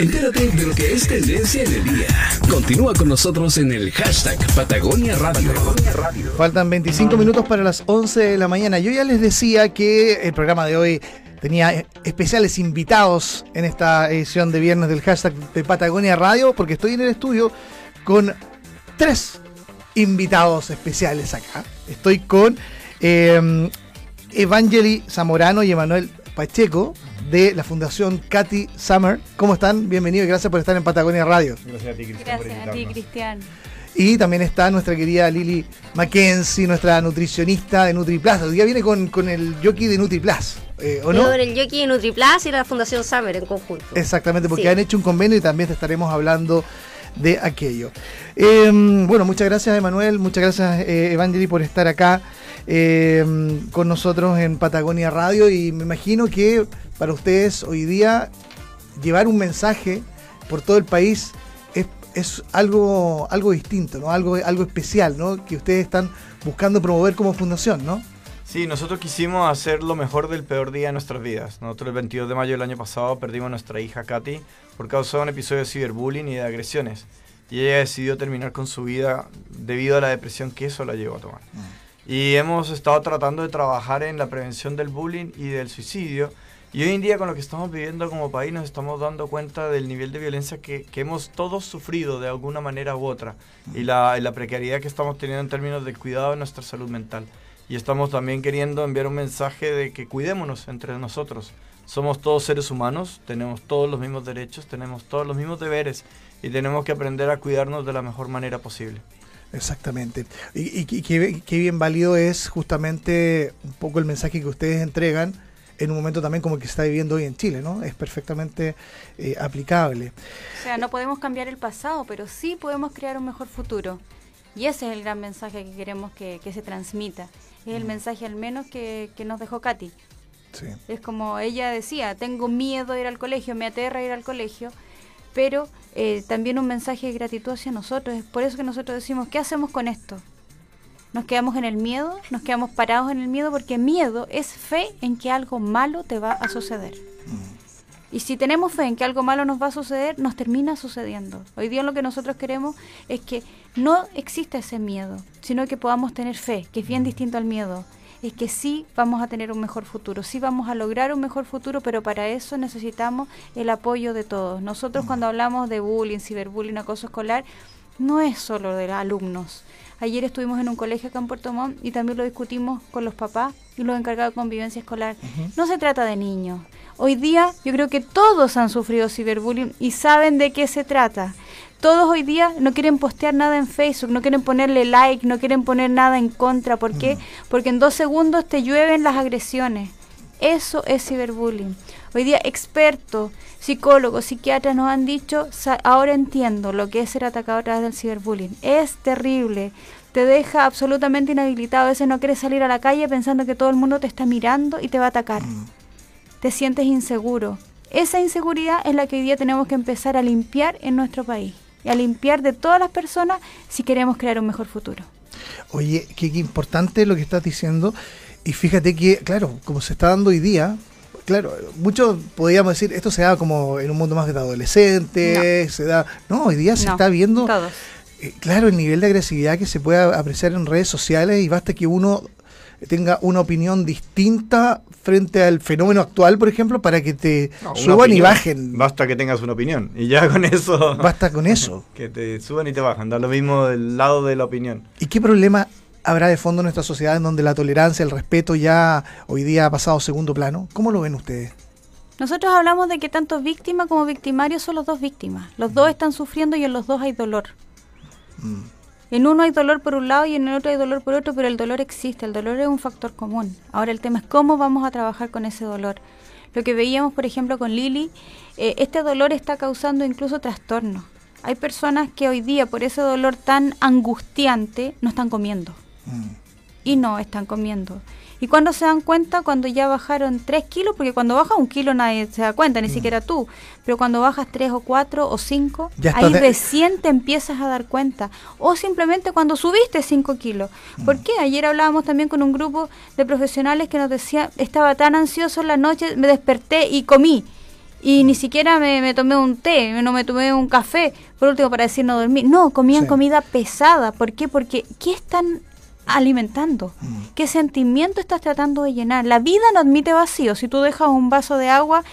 Entérate de lo que es tendencia en el día. Continúa con nosotros en el hashtag Patagonia Radio. Faltan 25 minutos para las 11 de la mañana. Yo ya les decía que el programa de hoy tenía especiales invitados en esta edición de viernes del hashtag de Patagonia Radio, porque estoy en el estudio con tres invitados especiales acá. Estoy con eh, Evangeli Zamorano y Emanuel Pacheco de la Fundación Katy Summer. ¿Cómo están? Bienvenidos y gracias por estar en Patagonia Radio. Gracias a ti, Cristian. Gracias a ti, Cristian. Y también está nuestra querida Lili Mackenzie, nuestra nutricionista de NutriPlus. Hoy día viene con, con el jockey de NutriPlus, eh, ¿o no? Con el Yoki de NutriPlus y la Fundación Summer en conjunto. Exactamente, porque Sí. han hecho un convenio y también te estaremos hablando de aquello. Eh, bueno, muchas gracias Emanuel, muchas gracias eh, Evangeli por estar acá eh, con nosotros en Patagonia Radio y me imagino que para ustedes hoy día llevar un mensaje por todo el país es, es algo, algo distinto, ¿no? algo, algo especial ¿no? que ustedes están buscando promover como fundación, ¿no? Sí, nosotros quisimos hacer lo mejor del peor día de nuestras vidas. Nosotros el 22 de mayo del año pasado perdimos a nuestra hija Katy por causa de un episodio de ciberbullying y de agresiones. Y ella decidió terminar con su vida debido a la depresión que eso la llevó a tomar. Y hemos estado tratando de trabajar en la prevención del bullying y del suicidio. Y hoy en día con lo que estamos viviendo como país nos estamos dando cuenta del nivel de violencia que, hemos todos sufrido de alguna manera u otra. Y la, precariedad que estamos teniendo en términos del cuidado de nuestra salud mental. Y estamos también queriendo enviar un mensaje de que cuidémonos entre nosotros. Somos todos seres humanos, tenemos todos los mismos derechos, tenemos todos los mismos deberes y tenemos que aprender a cuidarnos de la mejor manera posible. Exactamente. Y, y- qué bien válido es justamente un poco el mensaje que ustedes entregan en un momento también como el que se está viviendo hoy en Chile, ¿no? Es perfectamente eh, aplicable. O sea, no podemos cambiar el pasado, pero sí podemos crear un mejor futuro. Y ese es el gran mensaje que queremos que, que se transmita. Es el mensaje al menos que, que nos dejó Katy. Sí. Es como ella decía, tengo miedo de ir al colegio, me aterra ir al colegio, pero eh, también un mensaje de gratitud hacia nosotros. Es por eso que nosotros decimos, ¿qué hacemos con esto? Nos quedamos en el miedo, nos quedamos parados en el miedo, porque miedo es fe en que algo malo te va a suceder. Y si tenemos fe en que algo malo nos va a suceder, nos termina sucediendo. Hoy día lo que nosotros queremos es que no exista ese miedo, sino que podamos tener fe, que es bien distinto al miedo. Es que sí vamos a tener un mejor futuro, sí vamos a lograr un mejor futuro, pero para eso necesitamos el apoyo de todos. Nosotros cuando hablamos de bullying, ciberbullying, acoso escolar, no es solo de los alumnos. Ayer estuvimos en un colegio acá en Puerto Montt y también lo discutimos con los papás y los encargados de convivencia escolar. No se trata de niños. Hoy día yo creo que todos han sufrido ciberbullying y saben de qué se trata. Todos hoy día no quieren postear nada en Facebook, no quieren ponerle like, no quieren poner nada en contra. ¿Por qué? Porque en dos segundos te llueven las agresiones. Eso es ciberbullying. Hoy día expertos, psicólogos, psiquiatras nos han dicho, "Sa- ahora entiendo lo que es ser atacado a través del ciberbullying. Es terrible. Te deja absolutamente inhabilitado. A veces no quieres salir a la calle pensando que todo el mundo te está mirando y te va a atacar. Te sientes inseguro. Esa inseguridad es la que hoy día tenemos que empezar a limpiar en nuestro país. Y a limpiar de todas las personas si queremos crear un mejor futuro. Oye, qué, qué importante lo que estás diciendo. Y fíjate que, claro, como se está dando hoy día, claro, muchos podríamos decir, esto se da como en un mundo más de adolescentes, se da... No, hoy día se No, está viendo... Todos. Eh, claro, el nivel de agresividad que se puede apreciar en redes sociales y basta que uno tenga una opinión distinta frente al fenómeno actual, por ejemplo, para que te No, suban y bajen. Basta que tengas una opinión. Y ya con eso. Basta con eso. que te suban y te bajan. Da lo mismo del lado de la opinión. ¿Y qué problema habrá de fondo en nuestra sociedad en donde la tolerancia, el respeto ya hoy día ha pasado a segundo plano? ¿Cómo lo ven ustedes? Nosotros hablamos de que tanto víctima como victimario son los dos víctimas. Los dos están sufriendo y en los dos hay dolor. En uno hay dolor por un lado y en el otro hay dolor por otro, pero el dolor existe, el dolor es un factor común. Ahora el tema es cómo vamos a trabajar con ese dolor. Lo que veíamos, por ejemplo, con Lili, eh, este dolor está causando incluso trastornos. Hay personas que hoy día, por ese dolor tan angustiante, no están comiendo. Y no están comiendo. ¿Y cuando se dan cuenta? Cuando ya bajaron 3 kilos, porque cuando baja un kilo nadie se da cuenta, ni siquiera tú. Pero cuando bajas 3 o 4 o 5, Ya ahí de- recién te empiezas a dar cuenta. O simplemente cuando subiste 5 kilos. ¿Por qué? Ayer hablábamos también con un grupo de profesionales que nos decía, estaba tan ansioso en la noche, me desperté y comí. y ni siquiera me, me tomé un té, no me tomé un café, por último para decir no dormir. No, comían Sí. comida pesada. ¿Por qué? Porque ¿qué están alimentando? Mm. ¿Qué sentimiento estás tratando de llenar? La vida no admite vacío. Si tú dejas un vaso de agua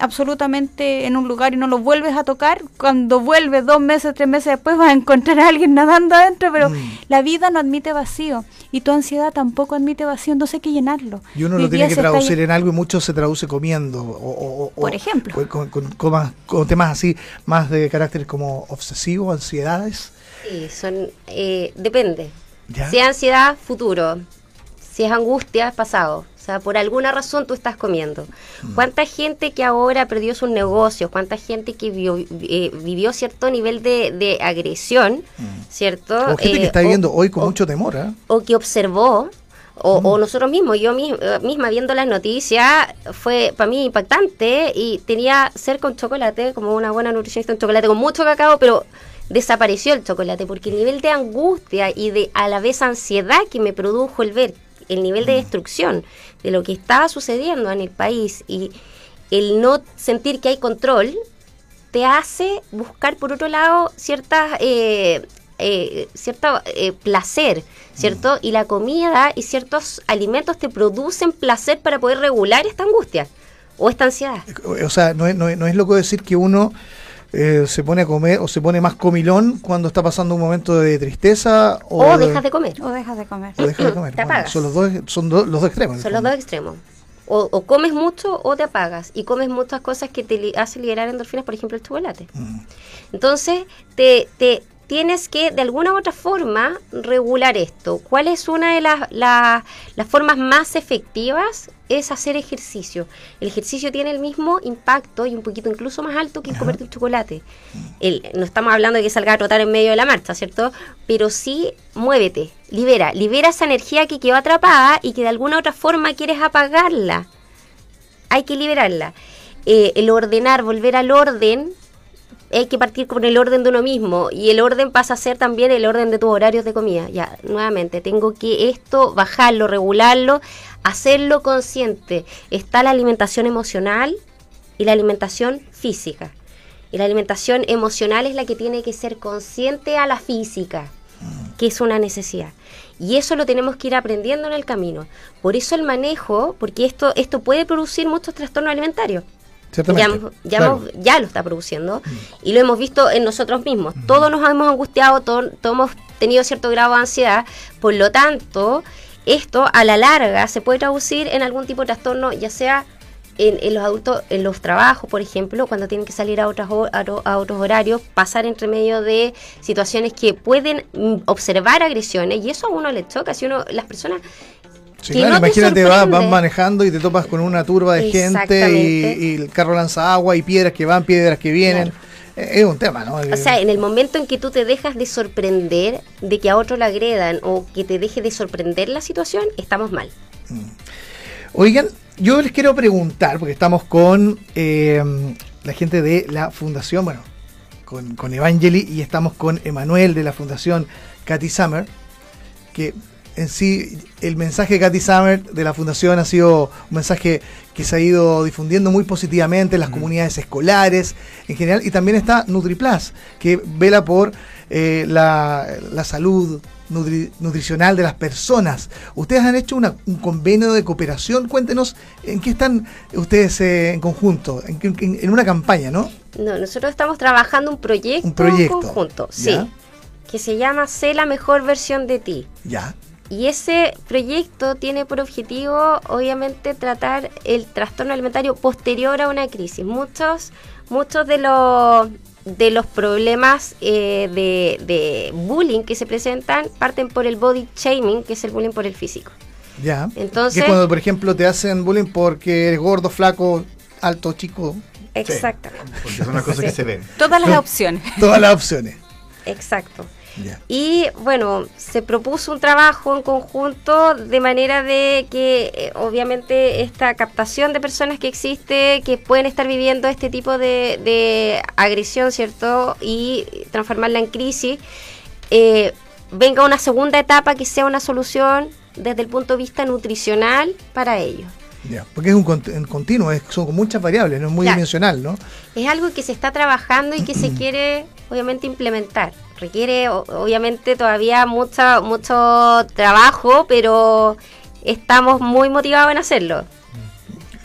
absolutamente en un lugar y no lo vuelves a tocar, cuando vuelves dos meses, tres meses después vas a encontrar a alguien nadando adentro, pero Mm. la vida no admite vacío y tu ansiedad tampoco admite vacío, entonces hay que llenarlo. Y uno lo tiene que está traducir en algo y mucho se traduce comiendo. O, o- o- Por ejemplo. o con, con- con más- con temas así, más de carácter como obsesivo, ansiedades. Sí, son, eh, depende. ¿Ya? Si es ansiedad, futuro. Si es angustia, pasado. O sea, por alguna razón tú estás comiendo. Mm. ¿Cuánta gente que ahora perdió sus negocios? ¿Cuánta gente que vio- eh, vivió cierto nivel de, de agresión? ¿Cierto? Mm. O gente Eh, que está o- viviendo hoy con o- mucho temor. ¿eh? o que observó, o, Mm. o nosotros mismos, yo eh, misma viendo las noticias, fue para mí impactante y tenía cerca un chocolate, como una buena nutricionista, un chocolate con mucho cacao, pero desapareció el chocolate porque el nivel de angustia y de a la vez ansiedad que me produjo el ver el nivel Mm. de destrucción de lo que estaba sucediendo en el país y el no sentir que hay control, te hace buscar por otro lado ciertas eh, eh, cierto eh, placer, ¿cierto? Y la comida y ciertos alimentos te producen placer para poder regular esta angustia o esta ansiedad. O sea, no es, no es- no es loco decir que uno eh, se pone a comer o se pone más comilón cuando está pasando un momento de tristeza o, O dejas de comer. O dejas de comer. o dejas de comer. Te apagas. son los dos, son do- los dos extremos. Son los dos extremos. O, o comes mucho o te apagas. Y comes muchas cosas que te li- hacen liberar endorfinas, por ejemplo el chocolate. Mm. Entonces, te, te tienes que de alguna u otra forma regular esto. ¿Cuál es una de las, la- las formas más efectivas? Es hacer ejercicio. El ejercicio tiene el mismo impacto y un poquito incluso más alto que el comerte un chocolate. El- no estamos hablando de que salga a trotar en medio de la marcha, ¿cierto? Pero sí muévete, libera, libera esa energía que quedó atrapada y que de alguna u otra forma quieres apagarla hay que liberarla. Eh, el ordenar, volver al orden, hay que partir con el orden de uno mismo y el orden pasa a ser también el orden de tus horarios de comida. Ya, nuevamente, tengo que esto bajarlo, regularlo, hacerlo consciente. Está la alimentación emocional y la alimentación física. Y la alimentación emocional es la que tiene que ser consciente a la física, que es una necesidad. Y eso lo tenemos que ir aprendiendo en el camino. Por eso el manejo, porque esto, esto puede producir muchos trastornos alimentarios. Ya, ya, claro. hemos- ya lo está produciendo y lo hemos visto en nosotros mismos. Todos nos hemos angustiado, todos, todos hemos tenido cierto grado de ansiedad, por lo tanto, esto a la larga se puede traducir en algún tipo de trastorno, ya sea en, en los adultos, en los trabajos, por ejemplo, cuando tienen que salir a, otras, a, a otros horarios, pasar entre medio de situaciones que pueden mm, observar agresiones y eso a uno le choca, si uno, las personas Sí, claro, no imagínate, vas, manejando y te topas con una turba de gente y, y el carro lanza agua y piedras que van, piedras que vienen. Eh, Es un tema, ¿no? O sea, en el momento en que tú te dejas de sorprender de que a otro le agredan o que te deje de sorprender la situación, estamos mal. Oigan, yo les quiero preguntar, porque estamos con eh, la gente de la fundación, bueno, con, con Evangeli y estamos con Emanuel de la fundación Katy Summer, que en sí el mensaje de Katy Summer de la fundación ha sido un mensaje que se ha ido difundiendo muy positivamente en las comunidades escolares en general y también está NutriPlus, que vela por eh, la, la salud nutri- nutricional de las personas. Ustedes han hecho una- un convenio de cooperación, cuéntenos en qué están ustedes eh, en conjunto, en, en- en una campaña, ¿no? No, nosotros estamos trabajando un proyecto, Un proyecto, conjunto, sí, que se llama Sé la mejor versión de ti. Ya. Y ese proyecto tiene por objetivo, obviamente, tratar el trastorno alimentario posterior a una crisis. Muchos, muchos de los de los problemas eh, de, de bullying que se presentan parten por el body shaming, que es el bullying por el físico. Ya. Entonces- que cuando, por ejemplo, te hacen bullying porque eres gordo, flaco, alto, chico, Exactamente. Porque son las cosas que se ven. Todas las opciones. todas las opciones. Exacto. Y bueno, se propuso un trabajo en conjunto de manera de que eh, obviamente esta captación de personas que existe, que pueden estar viviendo este tipo de, de agresión, ¿cierto? Y transformarla en crisis, eh, venga una segunda etapa que sea una solución desde el punto de vista nutricional para ellos. Porque es un, cont- un continuo, es, son con muchas variables, no es muy Claro. dimensional, ¿no? Es algo que se está trabajando y que se quiere, obviamente, implementar. Requiere, obviamente, todavía mucho, mucho trabajo, pero estamos muy motivados en hacerlo.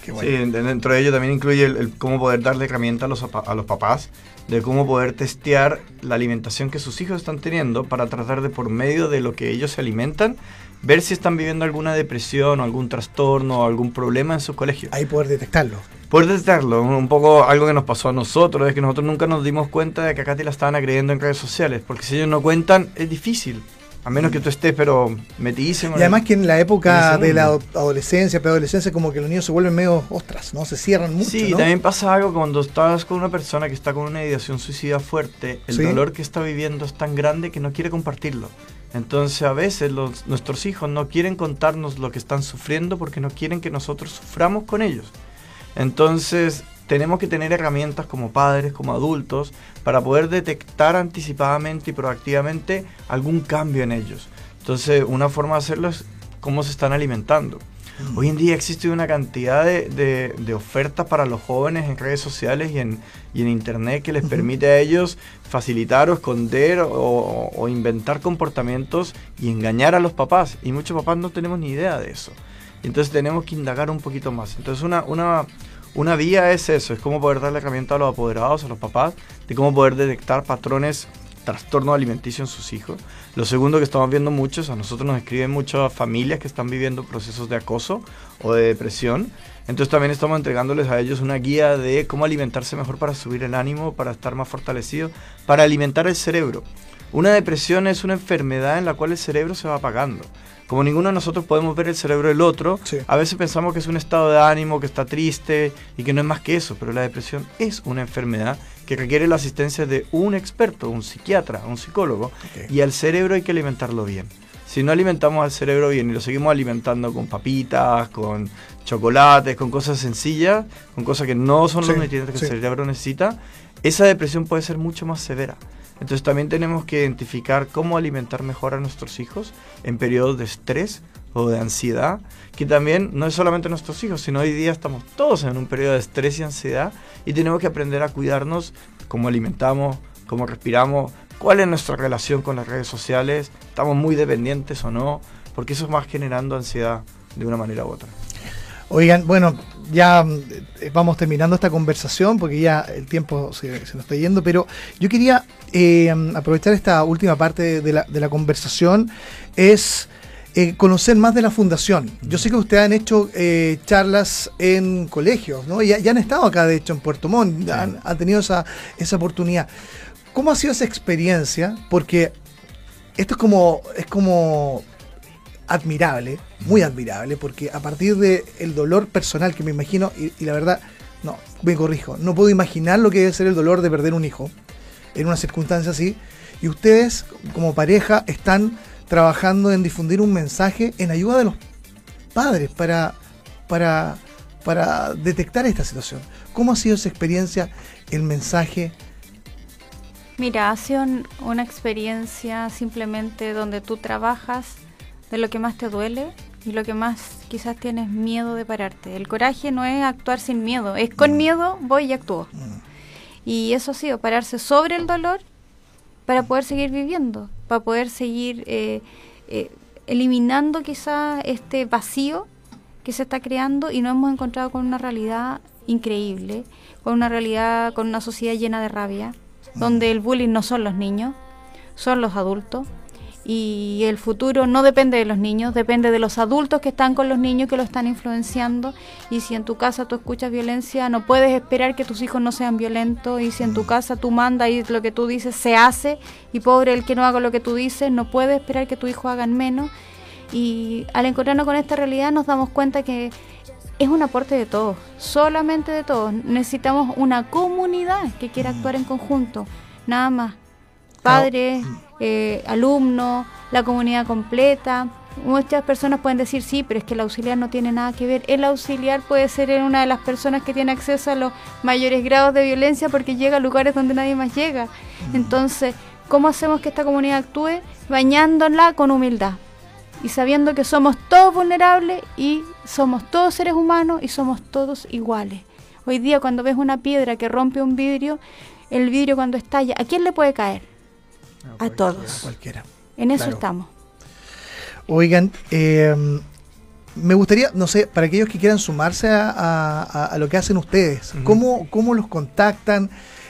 Sí, dentro de ello también incluye el, el cómo poder darle herramientas a los, a los papás de cómo poder testear la alimentación que sus hijos están teniendo para tratar de por medio de lo que ellos se alimentan ver si están viviendo alguna depresión o algún trastorno o algún problema en su colegio. Ahí poder detectarlo. Poder detectarlo, un poco algo que nos pasó a nosotros, es que nosotros nunca nos dimos cuenta de que a Katy la estaban agrediendo en redes sociales, porque si ellos no cuentan es difícil, a menos que tú estés pero metidísimo. Y además que en la época de la adolescencia, preadolescencia, como que los niños se vuelven medio ostras, ¿no? Se cierran mucho, Sí, ¿no? también pasa algo cuando estás con una persona que está con una ideación suicida fuerte, el Sí. dolor que está viviendo es tan grande que no quiere compartirlo. Entonces a veces nuestros hijos no quieren contarnos lo que están sufriendo porque no quieren que nosotros suframos con ellos. Entonces tenemos que tener herramientas como padres, como adultos, para poder detectar anticipadamente y proactivamente algún cambio en ellos. Entonces una forma de hacerlo es cómo se están alimentando. Hoy en día existe una cantidad de, de- de ofertas para los jóvenes en redes sociales y en, y en internet que les permite a ellos facilitar o esconder o, o inventar comportamientos y engañar a los papás. Y muchos papás no tenemos ni idea de eso. Entonces tenemos que indagar un poquito más. Entonces una, una, una vía es eso, es cómo poder darle herramienta a los apoderados, a los papás, de cómo poder detectar patrones trastorno alimenticio en sus hijos. Lo segundo que estamos viendo muchos, a nosotros nos escriben muchas familias que están viviendo procesos de acoso o de depresión. Entonces también estamos entregándoles a ellos una guía de cómo alimentarse mejor para subir el ánimo, para estar más fortalecido, para alimentar el cerebro. Una depresión es una enfermedad en la cual el cerebro se va apagando. Como ninguno de nosotros podemos ver el cerebro del otro, Sí. a veces pensamos que es un estado de ánimo, que está triste y que no es más que eso, pero la depresión es una enfermedad que requiere la asistencia de un experto, un psiquiatra, un psicólogo, y al cerebro hay que alimentarlo bien. Si no alimentamos al cerebro bien y lo seguimos alimentando con papitas, con chocolates, con cosas sencillas, con cosas que no son los Sí, nutrientes que sí. el cerebro necesita, esa depresión puede ser mucho más severa. Entonces también tenemos que identificar cómo alimentar mejor a nuestros hijos en periodos de estrés o de ansiedad, que también no es solamente nuestros hijos, sino hoy día estamos todos en un periodo de estrés y ansiedad y tenemos que aprender a cuidarnos, cómo alimentamos, cómo respiramos, cuál es nuestra relación con las redes sociales, estamos muy dependientes o no, porque eso va generando ansiedad de una manera u otra. Oigan, bueno, ya eh, vamos terminando esta conversación porque ya el tiempo se, se nos está yendo, pero yo quería eh, aprovechar esta última parte de la, de la conversación, es eh, conocer más de la fundación. Yo sé que ustedes han hecho eh, charlas en colegios, ¿no? Ya, ya han estado acá, de hecho, en Puerto Montt, han, han tenido esa, esa oportunidad. ¿Cómo ha sido esa experiencia? Porque esto es como, es como admirable, muy admirable, porque a partir del el dolor personal que me imagino, y, y la verdad, no, me corrijo, no puedo imaginar lo que debe ser el dolor de perder un hijo en una circunstancia así, y ustedes como pareja están trabajando en difundir un mensaje en ayuda de los padres para, para, para detectar esta situación. ¿Cómo ha sido esa experiencia, el mensaje? Mira, ha sido un- una experiencia simplemente donde tú trabajas de lo que más te duele y lo que más quizás tienes miedo de pararte. El coraje no es actuar sin miedo, es con miedo voy y actúo. Y eso ha sido pararse sobre el dolor para poder seguir viviendo, para poder seguir eh, eh, eliminando quizás este vacío que se está creando y nos hemos encontrado con una realidad increíble, con una realidad, con una sociedad llena de rabia, donde el bullying no son los niños, son los adultos. Y el futuro no depende de los niños, depende de los adultos que están con los niños que lo están influenciando. Y si en tu casa tú escuchas violencia, no puedes esperar que tus hijos no sean violentos. Y si en tu casa tú mandas y lo que tú dices se hace, y pobre el que no haga lo que tú dices, no puedes esperar que tu hijo hagan menos. Y al encontrarnos con esta realidad nos damos cuenta que es un aporte de todos, solamente de todos. Necesitamos una comunidad que quiera actuar en conjunto, nada más. Padres, eh, alumnos, la comunidad completa. Muchas personas pueden decir, sí, pero es que el auxiliar no tiene nada que ver. El auxiliar puede ser una de las personas que tiene acceso a los mayores grados de violencia porque llega a lugares donde nadie más llega. Entonces, ¿cómo hacemos que esta comunidad actúe? Bañándola con humildad y sabiendo que somos todos vulnerables y somos todos seres humanos y somos todos iguales. Hoy día cuando ves una piedra que rompe un vidrio, el vidrio cuando estalla, ¿a quién le puede caer? A, todos. Cualquiera. En eso Claro. estamos. Oigan, eh, me gustaría, no sé, para aquellos que quieran sumarse a, a- a lo que hacen ustedes. ¿cómo, ¿cómo los contactan?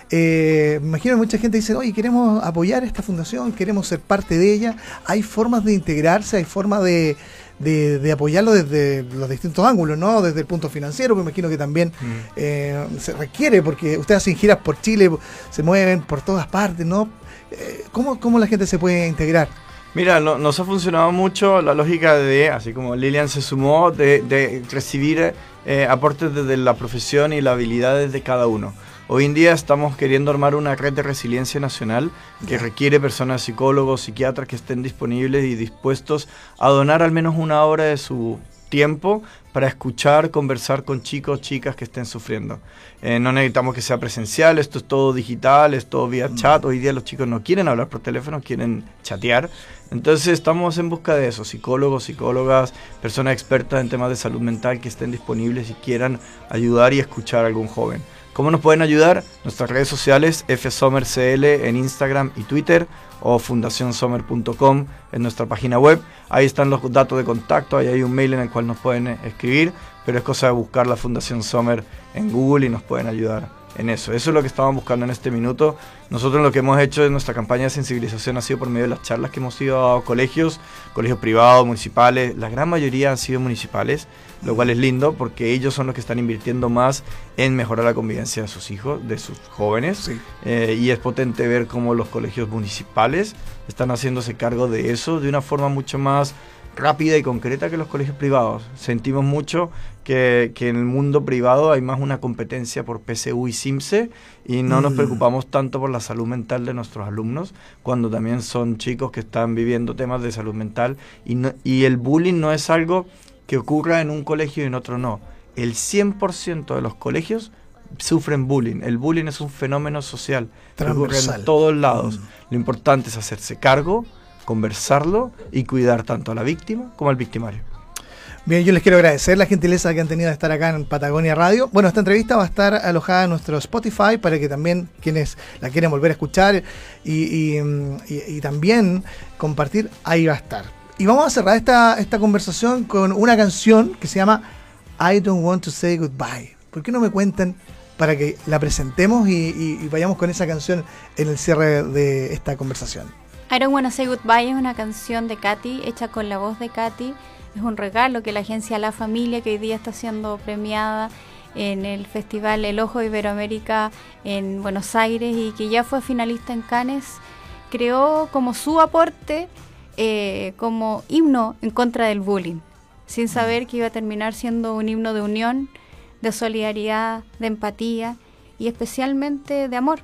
Eh, me imagino que mucha gente dice, oye, queremos apoyar esta fundación, queremos ser parte de ella. Hay formas de integrarse, hay formas de, de- de apoyarlo desde los distintos ángulos, ¿no? Desde el punto financiero, me imagino que también Mm. eh, se requiere, porque ustedes hacen giras por Chile, se mueven por todas partes, ¿no? Eh, ¿cómo, ¿Cómo la gente se puede integrar? Mira, no- nos ha funcionado mucho la lógica de, así como Lilian se sumó, de, de recibir eh, aportes desde la profesión y las habilidades de cada uno. Hoy en día estamos queriendo armar una red de resiliencia nacional que requiere personas psicólogos, psiquiatras que estén disponibles y dispuestos a donar al menos una hora de su tiempo para escuchar, conversar con chicos, chicas que estén sufriendo. Eh, no necesitamos que sea presencial, esto es todo digital, es todo vía chat. Hoy día los chicos no quieren hablar por teléfono, quieren chatear. Entonces estamos en busca de eso, psicólogos, psicólogas, personas expertas en temas de salud mental que estén disponibles y quieran ayudar y escuchar a algún joven. ¿Cómo nos pueden ayudar? Nuestras redes sociales, FSommerCL en Instagram y Twitter o fundacionsommer.com en nuestra página web. Ahí están los datos de contacto, ahí hay un mail en el cual nos pueden eh, escribir, pero es cosa de buscar la Fundación Sommer en Google y nos pueden ayudar en eso. Eso es lo que estamos buscando en este minuto. Nosotros lo que hemos hecho en nuestra campaña de sensibilización ha sido por medio de las charlas que hemos ido a colegios, colegios privados, municipales, la gran mayoría han sido municipales, lo cual es lindo porque ellos son los que están invirtiendo más en mejorar la convivencia de sus hijos, de sus jóvenes. Eh, y es potente ver cómo los colegios municipales están haciéndose cargo de eso de una forma mucho más rápida y concreta que los colegios privados. Sentimos mucho que, que en el mundo privado hay más una competencia por PSU y CIMSE y no nos Mm. preocupamos tanto por la salud mental de nuestros alumnos cuando también son chicos que están viviendo temas de salud mental y, no- y el bullying no es algo que ocurra en un colegio y en otro no. El 100% de los colegios sufren bullying. El bullying es un fenómeno social que ocurre en todos lados. Mm. Lo importante es hacerse cargo, conversarlo y cuidar tanto a la víctima como al victimario. Bien, yo les quiero agradecer la gentileza que han tenido de estar acá en Patagonia Radio. Bueno, esta entrevista va a estar alojada en nuestro Spotify para que también quienes la quieren volver a escuchar y, también compartir, ahí va a estar. Y vamos a cerrar esta, esta conversación con una canción que se llama I Don't Want to Say Goodbye. ¿Por qué no me cuentan para que la presentemos y vayamos con esa canción en el cierre de esta conversación? I Don't Wanna Say Goodbye es una canción de Katy, hecha con la voz de Katy. Es un regalo que la agencia La Familia, que hoy día está siendo premiada en el festival El Ojo de Iberoamérica en Buenos Aires y que ya fue finalista en Cannes, creó como su aporte eh, como himno en contra del bullying, sin saber que iba a terminar siendo un himno de unión, de solidaridad, de empatía y especialmente de amor,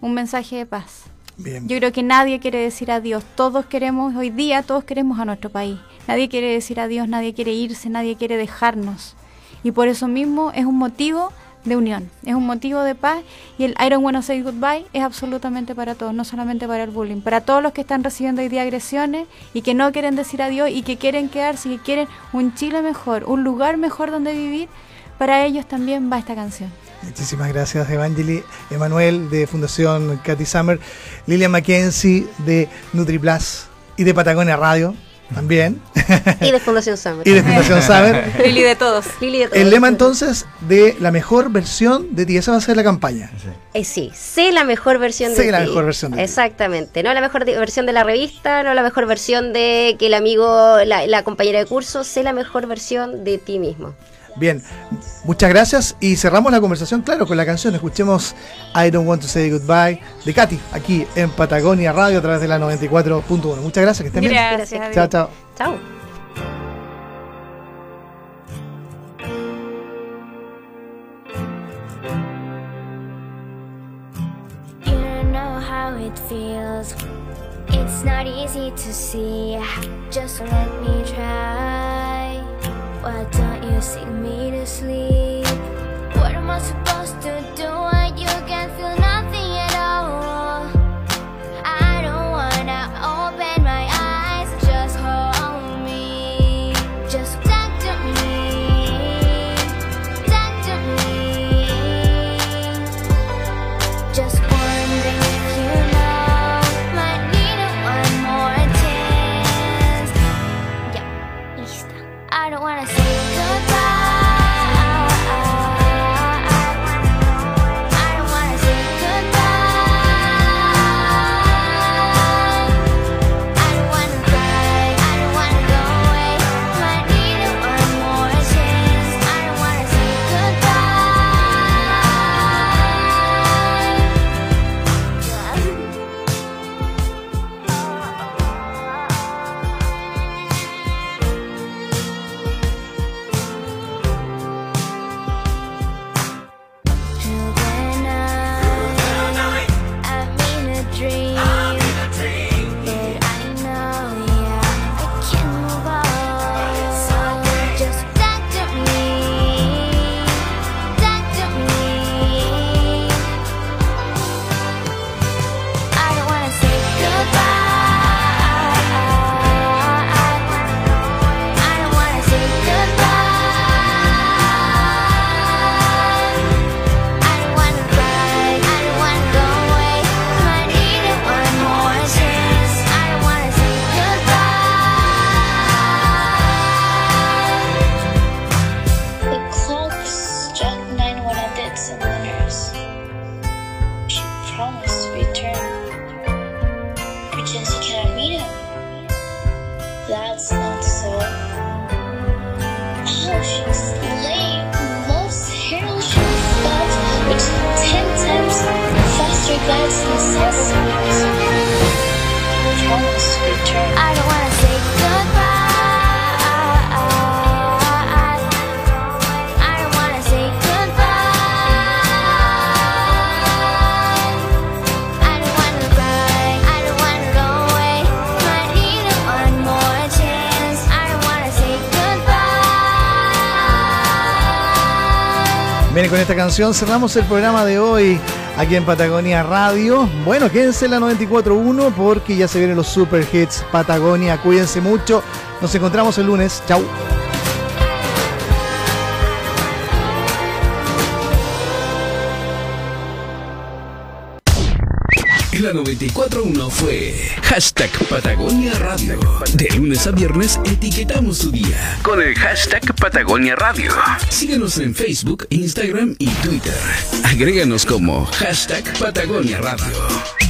un mensaje de paz. Yo creo que nadie quiere decir adiós. Todos queremos, hoy día, todos queremos a nuestro país. Nadie quiere decir adiós, nadie quiere irse, nadie quiere dejarnos. Y por eso mismo es un motivo de unión, es un motivo de paz. Y el I don't wanna say goodbye es absolutamente para todos, no solamente para el bullying. Para todos los que están recibiendo hoy día agresiones y que no quieren decir adiós y que quieren quedarse y que quieren un Chile mejor, un lugar mejor donde vivir, para ellos también va esta canción. Muchísimas gracias, Evangeli, Emanuel de Fundación Katy Summer, Lilian Mackenzie de NutriPlus y de Patagonia Radio también, Y de Fundación Summer. y de Fundación Summer. Lili de todos. Lili de todo. El lema entonces de la mejor versión de ti, esa va a ser la campaña. Eh, sí, sé la mejor versión Sé de la ti. mejor versión de ti. Exactamente. No la mejor de- versión de la revista, no la mejor versión de que el amigo, la, la compañera de curso, sé la mejor versión de ti mismo. Bien, muchas gracias y cerramos la conversación, claro, con la canción. Escuchemos I Don't Want to Say Goodbye de Katy, aquí en Patagonia Radio a través de la 94.1. Muchas gracias, que estén bien. Gracias. Gracias. Chao, chao. Chao. You don't know how it feels. It's not easy to see. Just let me try. Why don't you sing me to sleep? What am I supposed to do when you can't feel Con esta canción cerramos el programa de hoy aquí en Patagonia Radio. Bueno, quédense en la 94.1 porque ya se vienen los super hits Patagonia. Cuídense mucho. Nos encontramos el lunes. Chau. La 94.1 fue hashtag Patagonia Radio. De lunes a viernes etiquetamos tu día con el hashtag Patagonia Radio. Síguenos en Facebook, Instagram y Twitter. Agréganos como hashtag Patagonia Radio.